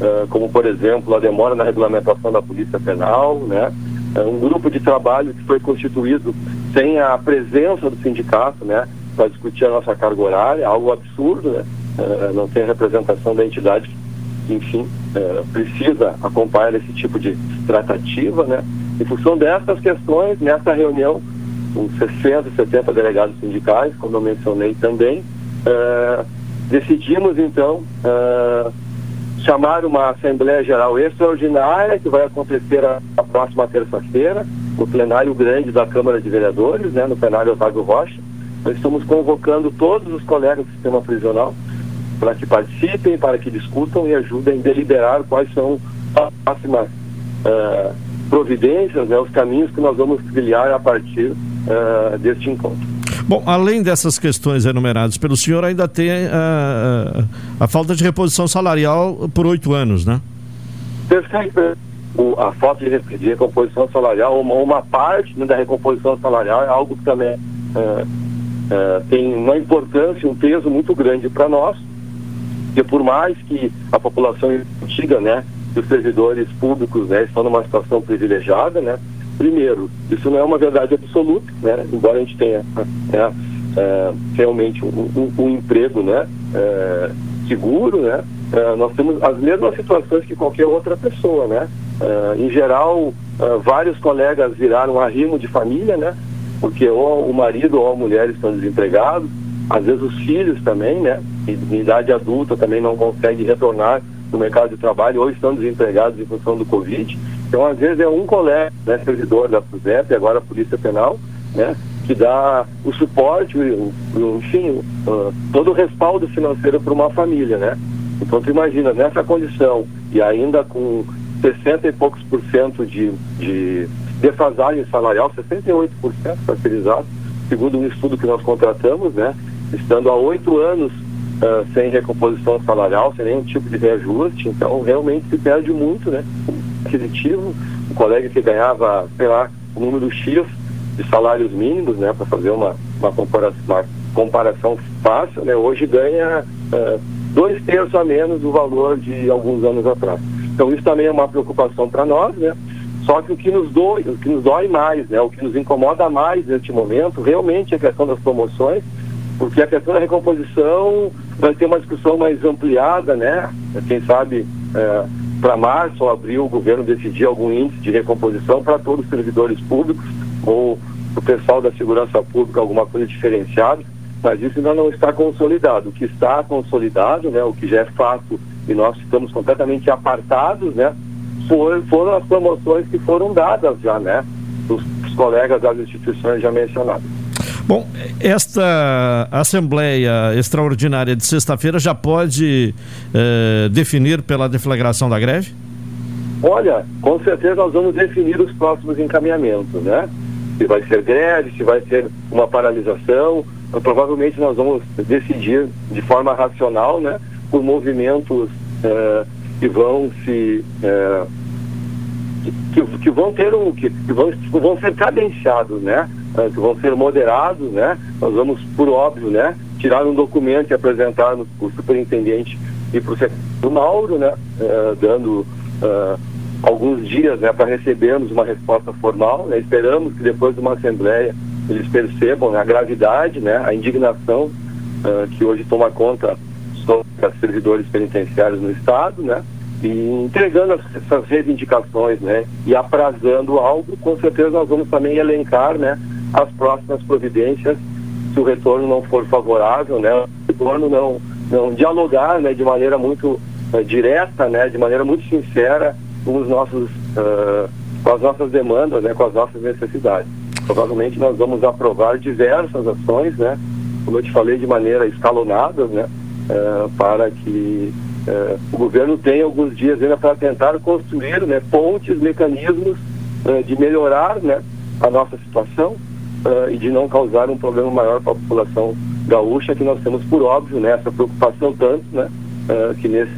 Speaker 15: uh, como por exemplo a demora na regulamentação da polícia penal, né, um grupo de trabalho que foi constituído sem a presença do sindicato, né, para discutir a nossa carga horária, algo absurdo, né, não tem representação da entidade enfim, é, precisa acompanhar esse tipo de tratativa, né? Em função dessas questões, nessa reunião, com 60, 70 delegados sindicais, como eu mencionei também, é, decidimos então é, chamar uma Assembleia Geral Extraordinária, que vai acontecer a, a próxima terça-feira, no plenário grande da Câmara de Vereadores, né, no plenário Otávio Rocha. Nós estamos convocando todos os colegas do sistema prisional para que participem, para que discutam e ajudem a deliberar quais são as próximas uh, providências, né, os caminhos que nós vamos trilhar a partir uh, deste encontro.
Speaker 1: Bom, além dessas questões enumeradas pelo senhor, ainda tem uh, a falta de reposição salarial por oito anos, né?
Speaker 15: Perfeito. O, a falta de, de recomposição salarial, uma, uma parte né, da recomposição salarial é algo que também tem uma importância, um peso muito grande para nós, porque por mais que a população diga, né, que os servidores públicos, né, estão numa situação privilegiada, né, primeiro, isso não é uma verdade absoluta, né, embora a gente tenha né, é, realmente um, um, um, emprego, né, é, seguro, né, é, nós temos as mesmas situações que qualquer outra pessoa, né, é, em geral, é, vários colegas viraram arrimo de família, né, porque ou o marido ou a mulher estão desempregados, às vezes os filhos também, né, em idade adulta também não conseguem retornar no mercado de trabalho ou estão desempregados em função do Covid. Então, às vezes é um colega, né, servidor da FUSEP, agora a Polícia Penal, né, que dá o suporte, o, o, enfim, todo o respaldo financeiro para uma família, né? Então, tu imagina, nessa condição e ainda com 60 e poucos por cento de, de defasagem salarial, 68% para ser exato, segundo um estudo que nós contratamos, né? estando há oito anos uh, sem recomposição salarial, sem nenhum tipo de reajuste, então realmente se perde muito, né? Aquisitivo, um colega que ganhava, sei lá, o número X de salários mínimos, né, para fazer uma, uma, comparação, uma comparação fácil, né, hoje ganha uh, dois terços a menos do valor de alguns anos atrás. Então isso também é uma preocupação para nós, né? Só que o que nos dói, o que nos dói mais, né, o que nos incomoda mais neste momento, realmente é a questão das promoções, porque a questão da recomposição vai ter uma discussão mais ampliada, né? Quem sabe é, para março ou abril o governo decidir algum índice de recomposição para todos os servidores públicos ou o pessoal da segurança pública, alguma coisa diferenciada, mas isso ainda não está consolidado. O que está consolidado, né, o que já é fato e nós estamos completamente apartados, né, foi, foram as promoções que foram dadas já, né, dos colegas das instituições já mencionadas.
Speaker 1: Bom, esta Assembleia Extraordinária de sexta-feira já pode eh, definir pela deflagração da greve?
Speaker 15: Olha, com certeza nós vamos definir os próximos encaminhamentos, né? Se vai ser greve, se vai ser uma paralisação, provavelmente nós vamos decidir de forma racional, né? Por movimentos eh, que vão se eh, que, que, vão ter um que, que vão, vão ser cadenciados, né? Uh, que vão ser moderados, né? Nós vamos, por óbvio, né, tirar um documento e apresentar no, o superintendente e para o secretário Mauro, né, uh, dando uh, alguns dias, né, para recebermos uma resposta formal. Né? Esperamos que depois de uma assembleia eles percebam né, a gravidade, né, a indignação que hoje toma conta sobre os servidores penitenciários no estado, né? e entregando essas reivindicações, né, e aprazando algo, com certeza nós vamos também elencar, né, as próximas providências se o retorno não for favorável, né, o retorno não, não dialogar, né, de maneira muito uh, direta, né, de maneira muito sincera com os nossos uh, com as nossas demandas, né, com as nossas necessidades. Provavelmente nós vamos aprovar diversas ações, né, como eu te falei, de maneira escalonada, né, uh, para que uh, o governo tenha alguns dias ainda para tentar construir, né, pontes, mecanismos de melhorar, né, a nossa situação e de não causar um problema maior para a população gaúcha, que nós temos por óbvio, né, essa preocupação tanto, né, que nesse,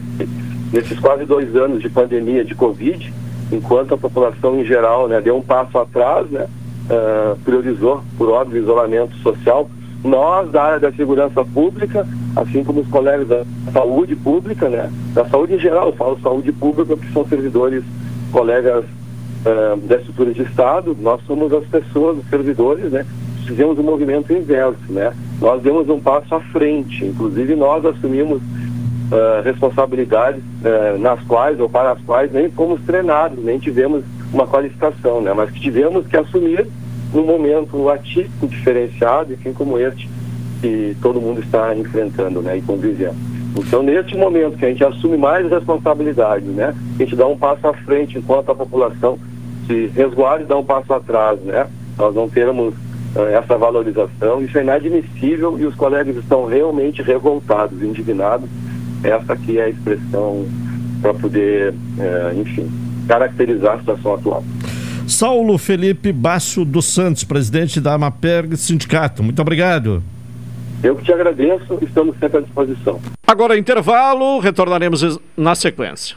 Speaker 15: nesses quase dois anos de pandemia de Covid, enquanto a população em geral né, deu um passo atrás, né, uh, priorizou, por óbvio, isolamento social, nós da área da segurança pública, assim como os colegas da saúde pública, né, da saúde em geral, eu falo saúde pública porque são servidores, colegas uh, da estrutura de Estado, nós somos as pessoas, os servidores, né, fizemos um movimento inverso, né, nós demos um passo à frente, inclusive nós assumimos uh, responsabilidades uh, nas quais ou para as quais nem fomos treinados, nem tivemos uma qualificação, né? Mas que tivemos que assumir num momento atípico, diferenciado, enfim, como este que todo mundo está enfrentando, né? E convivendo. Então, neste momento que a gente assume mais responsabilidade, né? A gente dá um passo à frente enquanto a população se resguarda e dá um passo atrás, né? Nós não termos uh, essa valorização, isso é inadmissível e os colegas estão realmente revoltados, indignados essa aqui é a expressão para poder, é, enfim, caracterizar a situação atual.
Speaker 1: Saulo Felipe Basso dos Santos, presidente da Amaperg Sindicato. Muito obrigado.
Speaker 15: Eu que te agradeço, estamos sempre à disposição.
Speaker 1: Agora intervalo, retornaremos na sequência.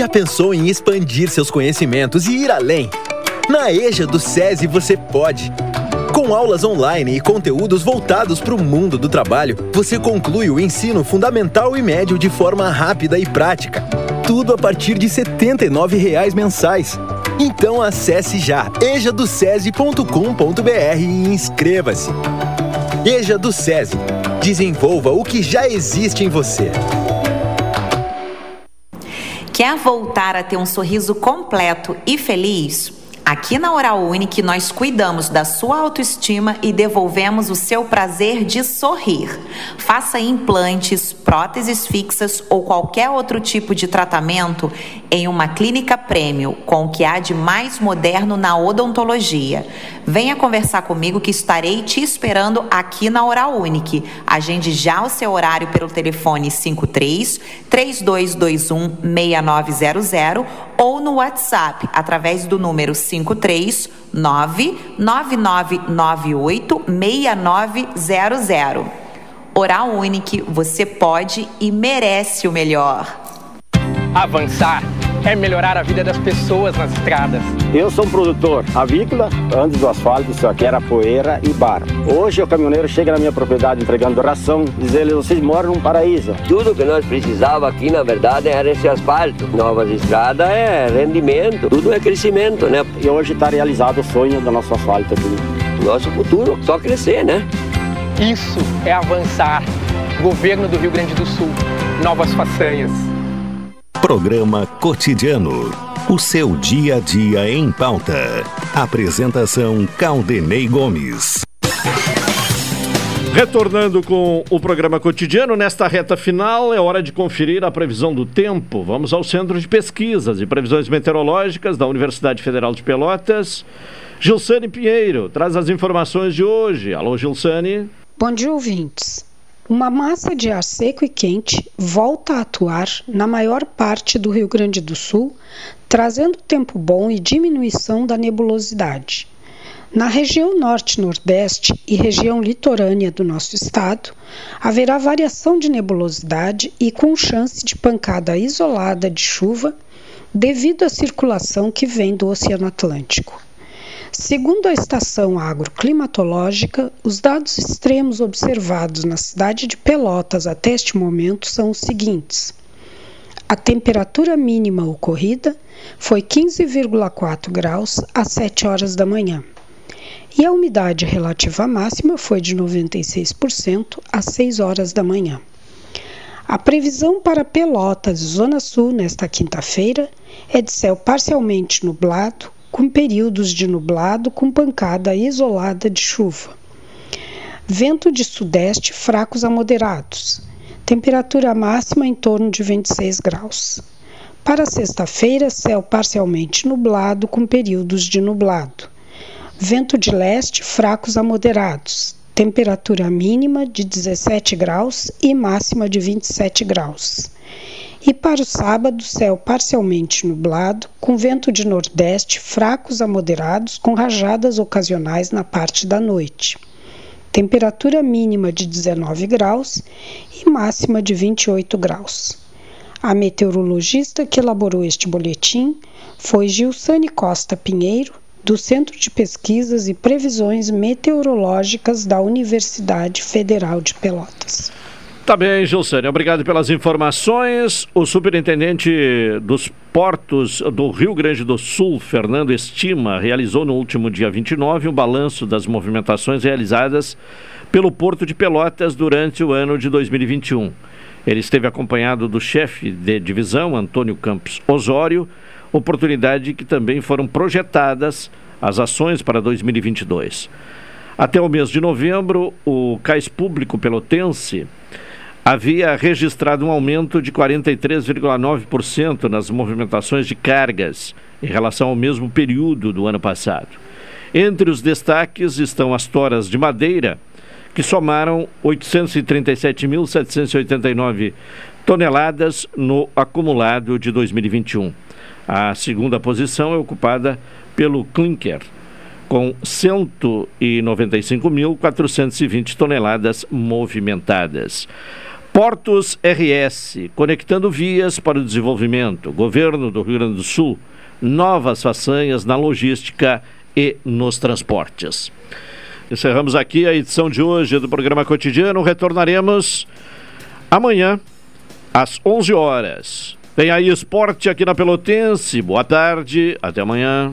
Speaker 5: Já pensou em expandir seus conhecimentos e ir além? Na EJA do SESI você pode. Com aulas online e conteúdos voltados para o mundo do trabalho, você conclui o ensino fundamental e médio de forma rápida e prática. Tudo a partir de R$ 79,00 mensais. Então acesse já ejadocese.com.br e inscreva-se. EJA do SESI. Desenvolva o que já existe em você.
Speaker 7: Quer voltar a ter um sorriso completo e feliz? Aqui na Oral Unique nós cuidamos da sua autoestima e devolvemos o seu prazer de sorrir. Faça implantes, próteses fixas ou qualquer outro tipo de tratamento em uma clínica prêmio com o que há de mais moderno na odontologia. Venha conversar comigo que estarei te esperando aqui na Oral Unique. Agende já o seu horário pelo telefone 53 3221 6900 ou no WhatsApp através do número 53 99998 6900. Oral Unique, você pode e merece o melhor.
Speaker 16: Avançar é melhorar a vida das pessoas nas estradas.
Speaker 17: Eu sou um produtor avícola, antes do asfalto isso aqui era poeira e bar. Hoje o caminhoneiro chega na minha propriedade entregando ração, diz ele, vocês moram num paraíso.
Speaker 18: Tudo que nós precisava aqui, na verdade, era esse asfalto. Novas estradas é rendimento, tudo é crescimento, né?
Speaker 17: E hoje está realizado o sonho do nosso asfalto aqui.
Speaker 18: Nosso futuro, só crescer, né?
Speaker 16: Isso é avançar. Governo do Rio Grande do Sul. Novas façanhas.
Speaker 3: Programa Cotidiano. O seu dia a dia em pauta. Apresentação Caldenei Gomes.
Speaker 1: Retornando com o programa cotidiano, nesta reta final é hora de conferir a previsão do tempo. Vamos ao Centro de Pesquisas e Previsões Meteorológicas da Universidade Federal de Pelotas. Gilsane Pinheiro traz as informações de hoje. Alô, Gilsane.
Speaker 19: Bom dia, ouvintes. Uma massa de ar seco e quente volta a atuar na maior parte do Rio Grande do Sul, trazendo tempo bom e diminuição da nebulosidade. Na região norte-nordeste e região litorânea do nosso estado, haverá variação de nebulosidade e com chance de pancada isolada de chuva devido à circulação que vem do Oceano Atlântico. Segundo a estação agroclimatológica, os dados extremos observados na cidade de Pelotas até este momento são os seguintes: a temperatura mínima ocorrida foi 15,4 graus às 7 horas da manhã e a umidade relativa máxima foi de 96% às 6 horas da manhã. A previsão para Pelotas, Zona Sul, nesta quinta-feira, é de céu parcialmente nublado, com períodos de nublado com pancada isolada de chuva. Vento de sudeste fracos a moderados. Temperatura máxima em torno de 26 graus. Para sexta-feira, céu parcialmente nublado com períodos de nublado. Vento de leste fracos a moderados. Temperatura mínima de 17 graus e máxima de 27 graus. E para o sábado, céu parcialmente nublado, com vento de nordeste fracos a moderados, com rajadas ocasionais na parte da noite. Temperatura mínima de 19 graus e máxima de 28 graus. A meteorologista que elaborou este boletim foi Gilsane Costa Pinheiro, do Centro de Pesquisas e Previsões Meteorológicas da Universidade Federal de Pelotas.
Speaker 1: Tá bem, Gilsane. Obrigado pelas informações. O superintendente dos portos do Rio Grande do Sul, Fernando Estima, realizou no último dia 29 um balanço das movimentações realizadas pelo Porto de Pelotas durante o ano de 2021. Ele esteve acompanhado do chefe de divisão, Antônio Campos Osório, oportunidade que também foram projetadas as ações para 2022. Até o mês de novembro, o Cais Público Pelotense havia registrado um aumento de 43,9% nas movimentações de cargas em relação ao mesmo período do ano passado. Entre os destaques estão as toras de madeira, que somaram 837.789 toneladas no acumulado de 2021. A segunda posição é ocupada pelo clinker, com 195.420 toneladas movimentadas. Portos RS, conectando vias para o desenvolvimento. Governo do Rio Grande do Sul, novas façanhas na logística e nos transportes. Encerramos aqui a edição de hoje do programa cotidiano. Retornaremos amanhã às 11 horas. Tem aí esporte aqui na Pelotense. Boa tarde, até amanhã.